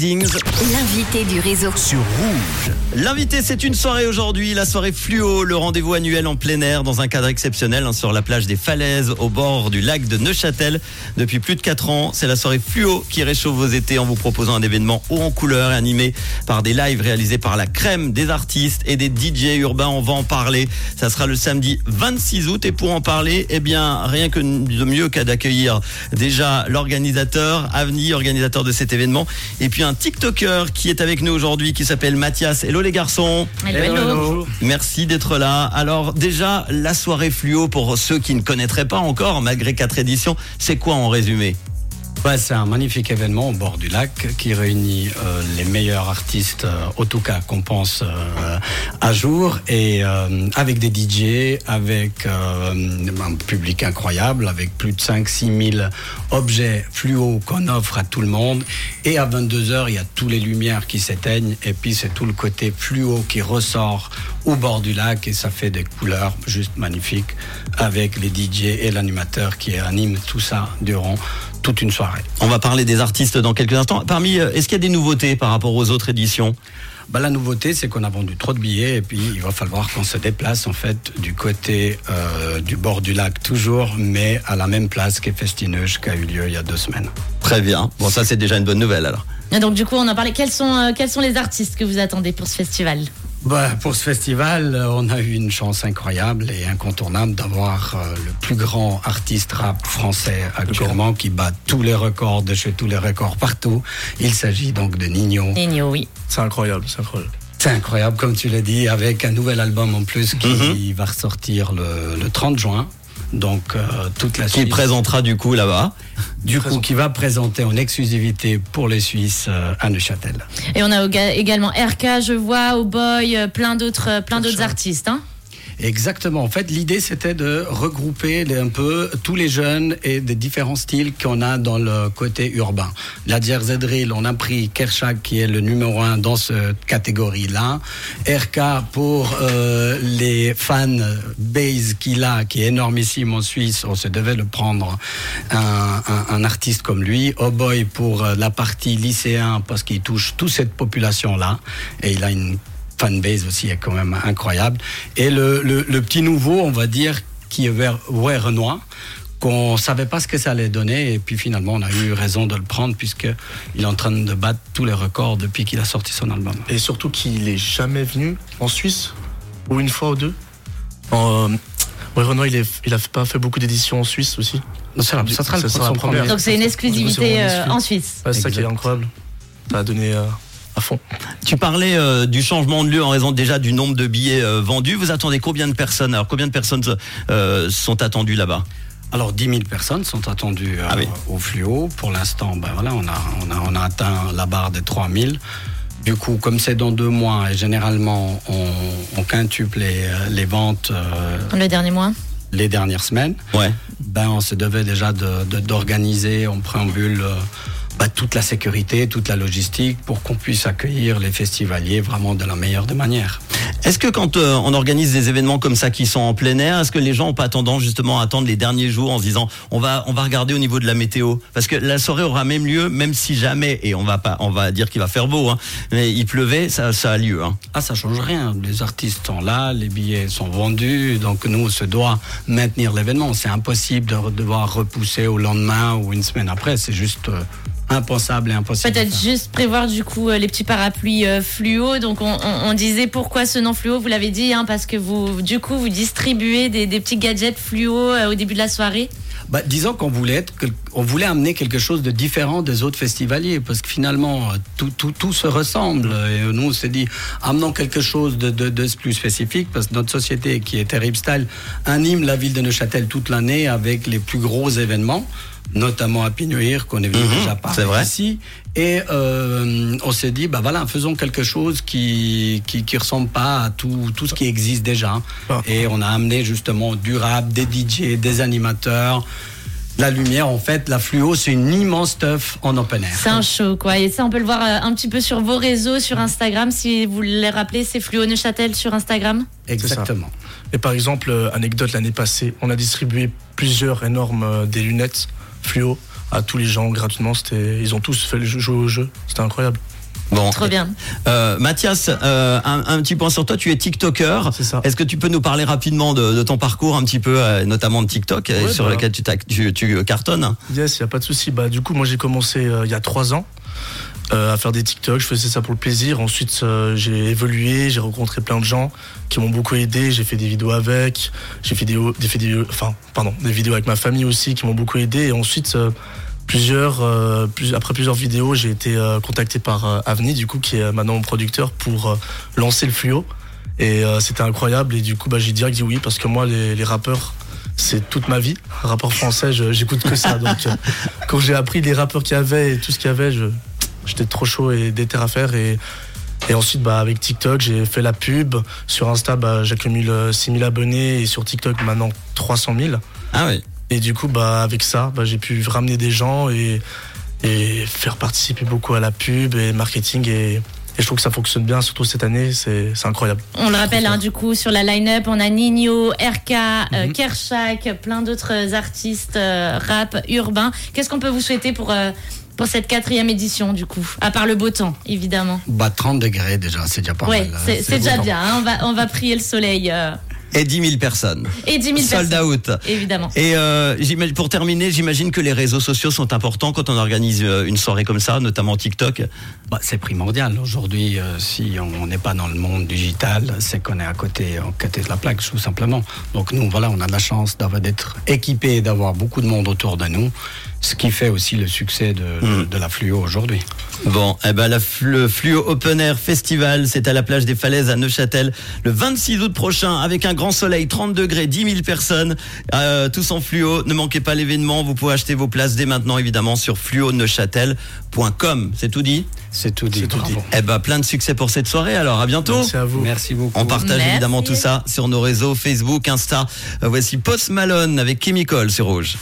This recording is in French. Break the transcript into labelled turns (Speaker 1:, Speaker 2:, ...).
Speaker 1: L'invité du réseau.
Speaker 2: sur Rouge.
Speaker 3: L'invité, c'est une soirée aujourd'hui, la soirée fluo, le rendez-vous annuel en plein air dans un cadre exceptionnel hein, sur la plage des Falaises au bord du lac de Neuchâtel. Depuis plus de 4 ans, c'est la soirée fluo qui réchauffe vos étés en vous proposant un événement haut en couleur et animé par des lives réalisés par la crème des artistes et des DJ urbains. On va en parler. Ça sera le samedi 26 août et pour en parler, eh bien, rien que de mieux qu'à d'accueillir déjà l'organisateur, Avni, organisateur de cet événement, et puis un TikToker qui est avec nous aujourd'hui qui s'appelle Mathias. Hello les garçons.
Speaker 1: Hello, hello.
Speaker 3: Merci d'être là. Alors déjà, la soirée fluo, pour ceux qui ne connaîtraient pas encore, malgré quatre éditions, c'est quoi en résumé?
Speaker 4: C'est un magnifique événement au bord du lac qui réunit euh, les meilleurs artistes, euh, au tout cas qu'on pense euh, à jour, et euh, avec des DJ, avec un public incroyable, avec plus de 5-6 000 objets fluo qu'on offre à tout le monde. Et à 22 heures, il y a tous les lumières qui s'éteignent, et puis c'est tout le côté fluo qui ressort au bord du lac, et ça fait des couleurs juste magnifiques avec les DJ et l'animateur qui animent tout ça durant toute une soirée.
Speaker 3: On va parler des artistes dans quelques instants. Parmi, euh, est-ce qu'il y a des nouveautés par rapport aux autres éditions?
Speaker 4: Bah, la nouveauté, c'est qu'on a vendu trop de billets et puis il va falloir qu'on se déplace en fait du côté euh, du bord du lac toujours, mais à la même place qu'est Festineuge qui a eu lieu il y a deux semaines.
Speaker 3: Très bien. Bon, ça c'est déjà une bonne nouvelle alors.
Speaker 1: Et donc du coup, on en parlait. Quels sont, euh, quels sont les artistes que vous attendez pour ce festival?
Speaker 4: Bah, pour ce festival, euh, on a eu une chance incroyable et incontournable d'avoir euh, le plus grand artiste rap français actuellement qui bat tous les records de chez tous les records partout. Il s'agit donc de Nino.
Speaker 1: Nino, oui.
Speaker 5: C'est incroyable, c'est incroyable.
Speaker 4: C'est incroyable, comme tu l'as dit, avec un nouvel album en plus qui va ressortir le, le 30 juin. Donc euh, toute la
Speaker 3: Qui
Speaker 4: Suisse,
Speaker 3: présentera du coup là-bas.
Speaker 4: du coup, qui va présenter en exclusivité pour les Suisses euh, à Neuchâtel.
Speaker 1: Et on a également RK, je vois, Oh Boy, euh, plein d'autres, plein d'autres artistes. Hein
Speaker 4: Exactement. En fait, l'idée c'était de regrouper un peu tous les jeunes et des différents styles qu'on a dans le côté urbain. La Jersey on a pris Kershak qui est le numéro un dans cette catégorie-là. RK pour euh, les fans base qu'il a, qui est énormissime en Suisse. On se devait le prendre un, un- un artiste comme lui. Oh Boy pour euh, la partie lycéen parce qu'il touche toute cette population-là et il a une fanbase aussi est quand même incroyable. Et le, le, le petit nouveau, on va dire, qui est vers ouais, Renoir, qu'on savait pas ce que ça allait donner, et puis finalement on a eu raison de le prendre puisque il est en train de battre tous les records depuis qu'il a sorti son album.
Speaker 5: Et surtout qu'il est jamais venu en Suisse, ou une fois ou deux. En, euh, ouais, Renaud, il, est, il a pas fait beaucoup d'éditions en Suisse aussi.
Speaker 4: Donc, ça, ça sera
Speaker 5: Ça sera
Speaker 4: son
Speaker 5: la première.
Speaker 4: premier.
Speaker 1: Donc c'est une exclusivité
Speaker 5: C'est
Speaker 1: euh, en Suisse.
Speaker 5: Ouais, c'est ça qui est incroyable. Ça a donné euh, à fond.
Speaker 3: Tu parlais euh, du changement de lieu en raison déjà du nombre de billets euh, vendus. Vous attendez combien de personnes? Alors combien de personnes euh, sont attendues là-bas?
Speaker 4: Alors 10 000 personnes sont attendues
Speaker 3: Ah oui.
Speaker 4: au fluo. Pour l'instant, ben voilà, on a, on, a, on a atteint la barre des 3 000. Du coup, comme c'est dans deux mois et généralement on, on quintuple les, les ventes euh,
Speaker 1: Le dernier mois?
Speaker 4: les dernières semaines,
Speaker 3: Ouais.
Speaker 4: ben, on se devait déjà de- de- d'organiser en préambule euh, bah, toute la sécurité, toute la logistique pour qu'on puisse accueillir les festivaliers vraiment de la meilleure des manières.
Speaker 3: Est-ce que quand euh, on organise des événements comme ça qui sont en plein air, est-ce que les gens ont pas tendance justement à attendre les derniers jours en se disant on va on va regarder au niveau de la météo? Parce que la soirée aura même lieu même si jamais et on va pas on va dire qu'il va faire beau hein, mais il pleuvait ça ça a lieu hein.
Speaker 4: Ah, ça change rien. Les artistes sont là, les billets sont vendus, donc nous, on se doit maintenir l'événement. C'est impossible de devoir repousser au lendemain ou une semaine après. C'est juste euh, impensable et impossible.
Speaker 1: Peut-être juste prévoir du coup euh, les petits parapluies euh, fluo. Donc on, on- on disait pourquoi ce nom fluo, vous l'avez dit, hein, parce que vous du coup vous distribuez des, des petits gadgets fluo euh, au début de la soirée.
Speaker 4: Bah, disons qu'on voulait être, on voulait amener quelque chose de différent des autres festivaliers, parce que finalement, euh, tout, tout, tout se ressemble. Et nous, on s'est dit, amenons quelque chose de, de, de plus spécifique, parce que notre société, qui est Terrible Style, anime la ville de Neuchâtel toute l'année avec les plus gros événements notamment à Pinuir, qu'on est venu
Speaker 3: Mhm,
Speaker 4: déjà
Speaker 3: c'est
Speaker 4: parler
Speaker 3: vrai.
Speaker 4: ici. Et euh, on s'est dit, bah voilà, faisons quelque chose qui qui, qui ressemble pas à tout, tout ce qui existe déjà.
Speaker 5: Ah.
Speaker 4: Et on a amené justement durable, des DJ, des animateurs, la lumière. En fait, la fluo, c'est une immense stuff en open air.
Speaker 1: C'est un show quoi. Et ça on peut le voir euh, un petit peu sur vos réseaux, sur Instagram. Si vous les rappelez, c'est Fluo Neuchâtel sur Instagram.
Speaker 4: Exactement.
Speaker 5: Et par exemple, euh, anecdote, l'année passée, on a distribué plusieurs énormes euh, des lunettes fluo à tous les gens gratuitement. C'était, ils ont tous fait le jeu, jouer au jeu. C'était incroyable.
Speaker 3: Bon.
Speaker 1: Trop bien.
Speaker 3: Euh, Mathias, euh, un, un petit point sur toi. Tu es TikToker.
Speaker 5: C'est ça.
Speaker 3: Est-ce que tu peux nous parler rapidement de, de ton parcours, un petit peu, euh, notamment de TikTok, euh,
Speaker 5: Ouais,
Speaker 3: sur
Speaker 5: bah.
Speaker 3: lequel tu, tu, tu cartonnes?
Speaker 5: Yes, il y a pas de souci. Bah, du coup, moi, j'ai commencé euh, il y a trois ans à faire des TikTok. Je faisais ça pour le plaisir. Ensuite, euh, j'ai évolué. J'ai rencontré plein de gens qui m'ont beaucoup aidé. J'ai fait des vidéos avec. J'ai fait des, des vidéos, enfin, pardon, des vidéos avec ma famille aussi qui m'ont beaucoup aidé. Et ensuite, euh, plusieurs, euh, plus- après plusieurs vidéos, j'ai été euh, contacté par euh, Avni, du coup, qui est maintenant mon producteur pour euh, lancer le fluo. Et euh, c'était incroyable. Et du coup, bah, j'ai direct dit oui parce que moi, les, les rappeurs, c'est toute ma vie. Rappeur français, j'écoute que ça. Donc, euh, quand j'ai appris les rappeurs qu'il y avait et tout ce qu'il y avait, je- j'étais trop chaud et déter à faire. Et, et ensuite, bah, avec TikTok, j'ai fait la pub. Sur Insta, bah, j'accumule euh, 6000 abonnés et sur TikTok, maintenant 300 000.
Speaker 3: Ah oui.
Speaker 5: Et du coup, bah, avec ça, bah, j'ai pu ramener des gens et, et faire participer beaucoup à la pub et marketing. Et, et je trouve que ça fonctionne bien, surtout cette année. C'est c'est incroyable.
Speaker 1: On le rappelle, hein, du coup, sur la line-up, on a Nino, RK, euh,
Speaker 5: Mhm.
Speaker 1: Kershak, plein d'autres artistes euh, rap urbains. Qu'est-ce qu'on peut vous souhaiter pour, euh, pour cette quatrième édition, du coup À part le beau temps, évidemment.
Speaker 4: Bah, 30 degrés déjà, c'est déjà pas
Speaker 1: Ouais,
Speaker 4: mal. hein.
Speaker 1: c'est c'est déjà
Speaker 4: temps.
Speaker 1: bien. hein, on, va, on va prier le soleil. euh,
Speaker 3: Et 10 000 personnes.
Speaker 1: et 10 000
Speaker 3: Sold
Speaker 1: personnes.
Speaker 3: out.
Speaker 1: Évidemment.
Speaker 3: Et euh, j'imagine- pour terminer, j'imagine que les réseaux sociaux sont importants quand on organise euh, une soirée comme ça, notamment TikTok.
Speaker 4: Bah, c'est primordial. Aujourd'hui, euh, si on n'est pas dans le monde digital, c'est qu'on est à côté, à côté de la plaque, tout simplement. Donc nous, voilà, on a la chance d'avoir- d'être équipés et d'avoir beaucoup de monde autour de nous, ce qui fait aussi le succès de, de- de la fluo aujourd'hui.
Speaker 3: Bon, eh ben la, le Fluo Open Air Festival, c'est à la plage des Falaises à Neuchâtel le 26 août prochain avec un grand soleil, 30 degrés, 10 000 personnes, euh, tous en fluo. Ne manquez pas l'événement, vous pouvez acheter vos places dès maintenant évidemment sur fluoneuchâtel.com. C'est tout dit?
Speaker 4: C'est tout dit.
Speaker 5: C'est tout
Speaker 4: bravo.
Speaker 5: dit.
Speaker 3: Eh ben plein de succès pour cette soirée alors, à bientôt
Speaker 5: Merci à vous.
Speaker 4: Merci beaucoup.
Speaker 3: on partage
Speaker 1: Merci.
Speaker 3: évidemment tout ça sur nos réseaux Facebook, Insta. Euh, Voici Post Malone avec Chemical sur Rouge.